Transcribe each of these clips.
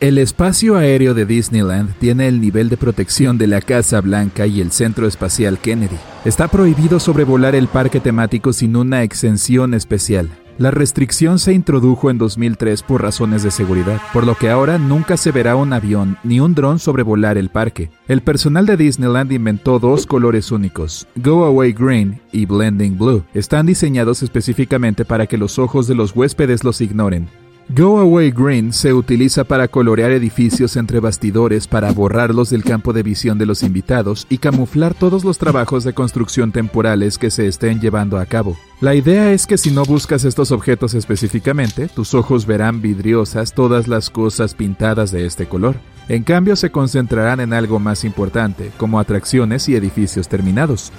El espacio aéreo de Disneyland tiene el nivel de protección de la Casa Blanca y el Centro Espacial Kennedy. Está prohibido sobrevolar el parque temático sin una exención especial. La restricción se introdujo en 2003 por razones de seguridad, por lo que ahora nunca se verá un avión ni un dron sobrevolar el parque. El personal de Disneyland inventó dos colores únicos, Go Away Green y Blending Blue. Están diseñados específicamente para que los ojos de los huéspedes los ignoren. Go Away Green se utiliza para colorear edificios entre bastidores para borrarlos del campo de visión de los invitados y camuflar todos los trabajos de construcción temporales que se estén llevando a cabo. La idea es que si no buscas estos objetos específicamente, tus ojos verán vidriosas todas las cosas pintadas de este color. En cambio, se concentrarán en algo más importante, como atracciones y edificios terminados.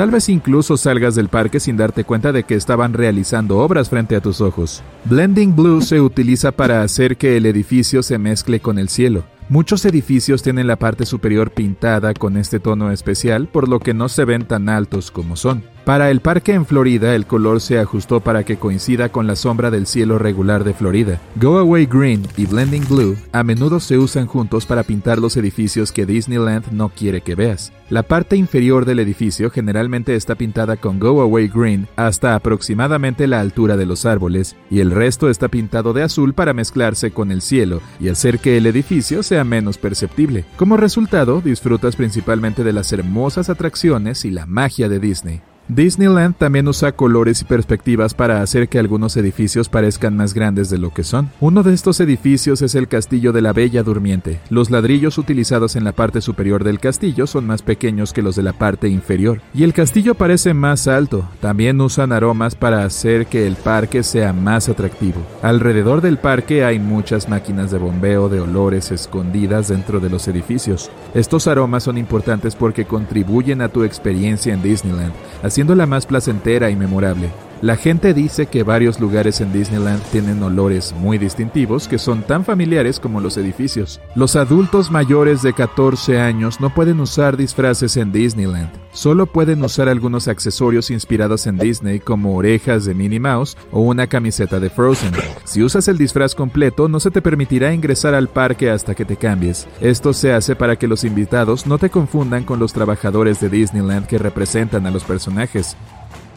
Tal vez incluso salgas del parque sin darte cuenta de que estaban realizando obras frente a tus ojos. Blending Blue se utiliza para hacer que el edificio se mezcle con el cielo. Muchos edificios tienen la parte superior pintada con este tono especial, por lo que no se ven tan altos como son. Para el parque en Florida, el color se ajustó para que coincida con la sombra del cielo regular de Florida. Go Away Green y Blending Blue a menudo se usan juntos para pintar los edificios que Disneyland no quiere que veas. La parte inferior del edificio generalmente está pintada con Go Away Green hasta aproximadamente la altura de los árboles, y el resto está pintado de azul para mezclarse con el cielo y hacer que el edificio sea menos perceptible. Como resultado, disfrutas principalmente de las hermosas atracciones y la magia de Disney. Disneyland también usa colores y perspectivas para hacer que algunos edificios parezcan más grandes de lo que son. Uno de estos edificios es el Castillo de la Bella Durmiente. Los ladrillos utilizados en la parte superior del castillo son más pequeños que los de la parte inferior, y el castillo parece más alto. También usan aromas para hacer que el parque sea más atractivo. Alrededor del parque hay muchas máquinas de bombeo de olores escondidas dentro de los edificios. Estos aromas son importantes porque contribuyen a tu experiencia en Disneyland, haciéndola más placentera y memorable. La gente dice que varios lugares en Disneyland tienen olores muy distintivos que son tan familiares como los edificios. Los adultos mayores de 14 años no pueden usar disfraces en Disneyland. Solo pueden usar algunos accesorios inspirados en Disney como orejas de Minnie Mouse o una camiseta de Frozen. Si usas el disfraz completo, no se te permitirá ingresar al parque hasta que te cambies. Esto se hace para que los invitados no te confundan con los trabajadores de Disneyland que representan a los personajes.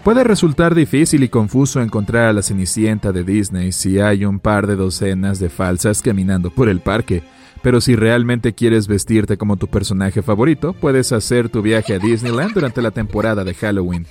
Puede resultar difícil y confuso encontrar a la Cenicienta de Disney si hay un par de docenas de falsas caminando por el parque, pero si realmente quieres vestirte como tu personaje favorito, puedes hacer tu viaje a Disneyland durante la temporada de Halloween.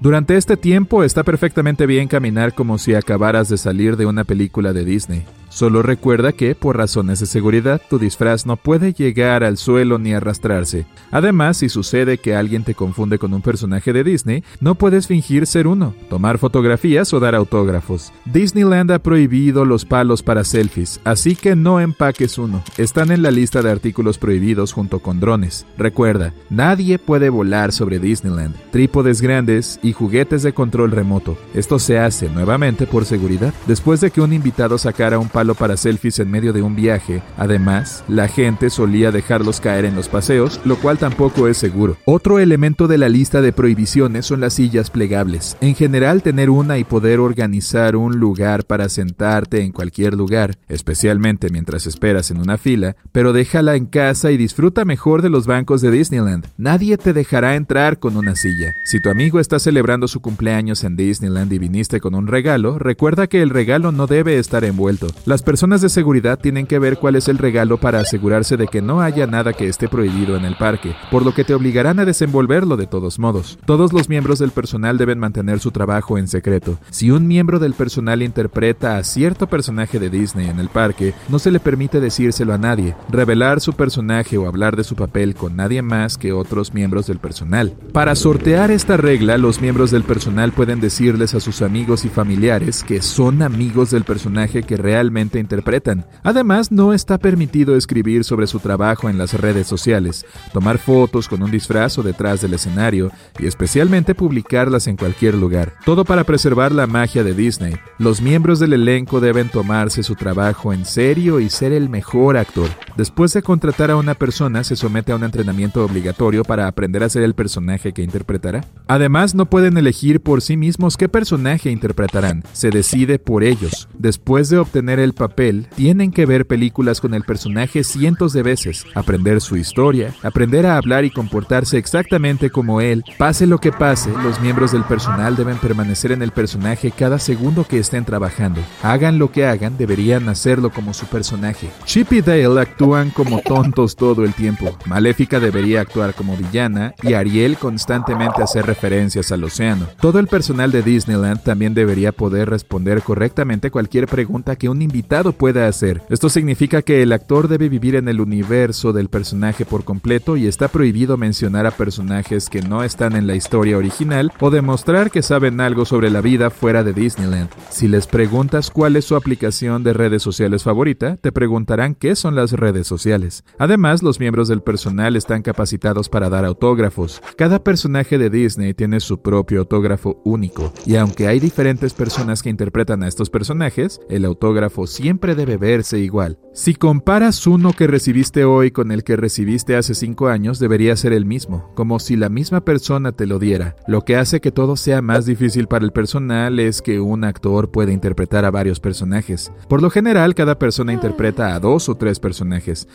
Durante este tiempo está perfectamente bien caminar como si acabaras de salir de una película de Disney. Solo recuerda que, por razones de seguridad, tu disfraz no puede llegar al suelo ni arrastrarse. Además, si sucede que alguien te confunde con un personaje de Disney, no puedes fingir ser uno, tomar fotografías o dar autógrafos. Disneyland ha prohibido los palos para selfies, así que no empaques uno. Están en la lista de artículos prohibidos junto con drones. Recuerda, nadie puede volar sobre Disneyland. Trípodes grandes y juguetes de control remoto. Esto se hace nuevamente por seguridad. Después de que un invitado sacara un palo para selfies en medio de un viaje. Además, la gente solía dejarlos caer en los paseos, lo cual tampoco es seguro. Otro elemento de la lista de prohibiciones son las sillas plegables. En general, tener una y poder organizar un lugar para sentarte en cualquier lugar, especialmente mientras esperas en una fila, pero déjala en casa y disfruta mejor de los bancos de Disneyland. Nadie te dejará entrar con una silla. Si tu amigo está celebrando su cumpleaños en Disneyland y viniste con un regalo, recuerda que el regalo no debe estar envuelto. Las personas de seguridad tienen que ver cuál es el regalo para asegurarse de que no haya nada que esté prohibido en el parque, por lo que te obligarán a desenvolverlo de todos modos. Todos los miembros del personal deben mantener su trabajo en secreto. Si un miembro del personal interpreta a cierto personaje de Disney en el parque, no se le permite decírselo a nadie, revelar su personaje o hablar de su papel con nadie más que otros miembros del personal. Para sortear esta regla, los miembros del personal pueden decirles a sus amigos y familiares que son amigos del personaje que realmente interpretan. Además, no está permitido escribir sobre su trabajo en las redes sociales, tomar fotos con un disfraz detrás del escenario y especialmente publicarlas en cualquier lugar. Todo para preservar la magia de Disney. Los miembros del elenco deben tomarse su trabajo en serio y ser el mejor actor. Después de contratar a una persona, se somete a un entrenamiento obligatorio para aprender a ser el personaje que interpretará. Además, no pueden elegir por sí mismos qué personaje interpretarán, se decide por ellos. Después de obtener el papel, tienen que ver películas con el personaje cientos de veces, aprender su historia, aprender a hablar y comportarse exactamente como él. Pase lo que pase, los miembros del personal deben permanecer en el personaje cada segundo que estén trabajando. Hagan lo que hagan, deberían hacerlo como su personaje. Chip y Dale actúan como tontos todo el tiempo. Maléfica debería actuar como villana y Ariel constantemente hacer referencias al océano. Todo el personal de Disneyland también debería poder responder correctamente cualquier pregunta que un invitado pueda hacer. Esto significa que el actor debe vivir en el universo del personaje por completo y está prohibido mencionar a personajes que no están en la historia original o demostrar que saben algo sobre la vida fuera de Disneyland. Si les preguntas cuál es su aplicación de redes sociales favorita, te preguntarán qué son las redes sociales. Además, los miembros del personal están capacitados para dar autógrafos. Cada personaje de Disney tiene su propio autógrafo único, y aunque hay diferentes personas que interpretan a estos personajes, el autógrafo siempre debe verse igual. Si comparas uno que recibiste hoy con el que recibiste hace 5 años, debería ser el mismo, como si la misma persona te lo diera. Lo que hace que todo sea más difícil para el personal es que un actor puede interpretar a varios personajes. Por lo general, cada persona interpreta a dos o tres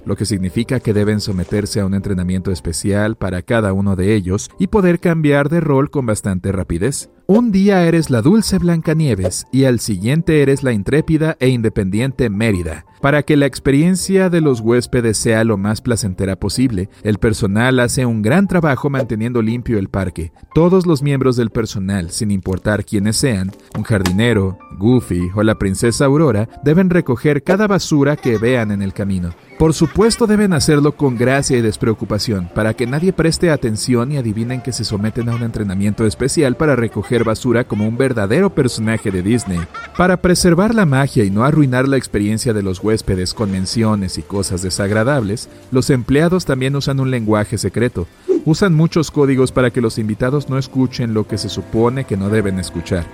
lo que significa que deben someterse a un entrenamiento especial para cada uno de ellos y poder cambiar de rol con bastante rapidez. Un día eres la dulce Blancanieves y al siguiente eres la intrépida e independiente Mérida. Para que la experiencia de los huéspedes sea lo más placentera posible, el personal hace un gran trabajo manteniendo limpio el parque. Todos los miembros del personal, sin importar quiénes sean, un jardinero, Goofy o la princesa Aurora, deben recoger cada basura que vean en el camino. Por supuesto deben hacerlo con gracia y despreocupación, para que nadie preste atención y adivinen que se someten a un entrenamiento especial para recoger basura como un verdadero personaje de Disney. Para preservar la magia y no arruinar la experiencia de los huéspedes con menciones y cosas desagradables, los empleados también usan un lenguaje secreto. Usan muchos códigos para que los invitados no escuchen lo que se supone que no deben escuchar.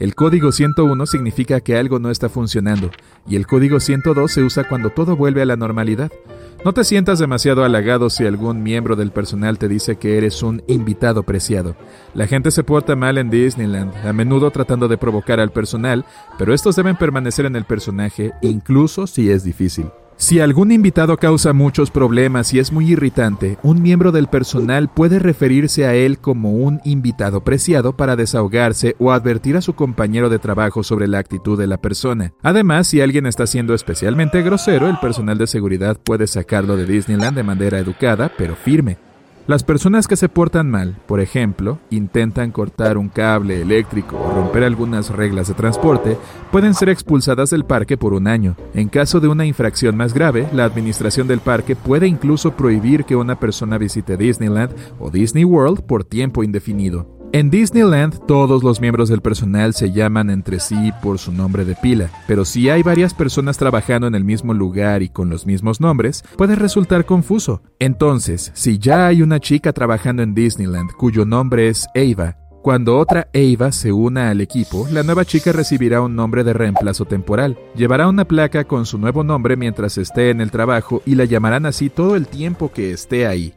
El código 101 significa que algo no está funcionando y el código 102 se usa cuando todo vuelve a la normalidad. No te sientas demasiado halagado si algún miembro del personal te dice que eres un invitado preciado. La gente se porta mal en Disneyland, a menudo tratando de provocar al personal, pero estos deben permanecer en el personaje incluso si es difícil. Si algún invitado causa muchos problemas y es muy irritante, un miembro del personal puede referirse a él como un invitado preciado para desahogarse o advertir a su compañero de trabajo sobre la actitud de la persona. Además, si alguien está siendo especialmente grosero, el personal de seguridad puede sacarlo de Disneyland de manera educada pero firme. Las personas que se portan mal, por ejemplo, intentan cortar un cable eléctrico o romper algunas reglas de transporte, pueden ser expulsadas del parque por un año. En caso de una infracción más grave, la administración del parque puede incluso prohibir que una persona visite Disneyland o Disney World por tiempo indefinido. En Disneyland todos los miembros del personal se llaman entre sí por su nombre de pila, pero si hay varias personas trabajando en el mismo lugar y con los mismos nombres, puede resultar confuso. Entonces, si ya hay una chica trabajando en Disneyland cuyo nombre es Ava, cuando otra Ava se una al equipo, la nueva chica recibirá un nombre de reemplazo temporal. Llevará una placa con su nuevo nombre mientras esté en el trabajo y la llamarán así todo el tiempo que esté ahí.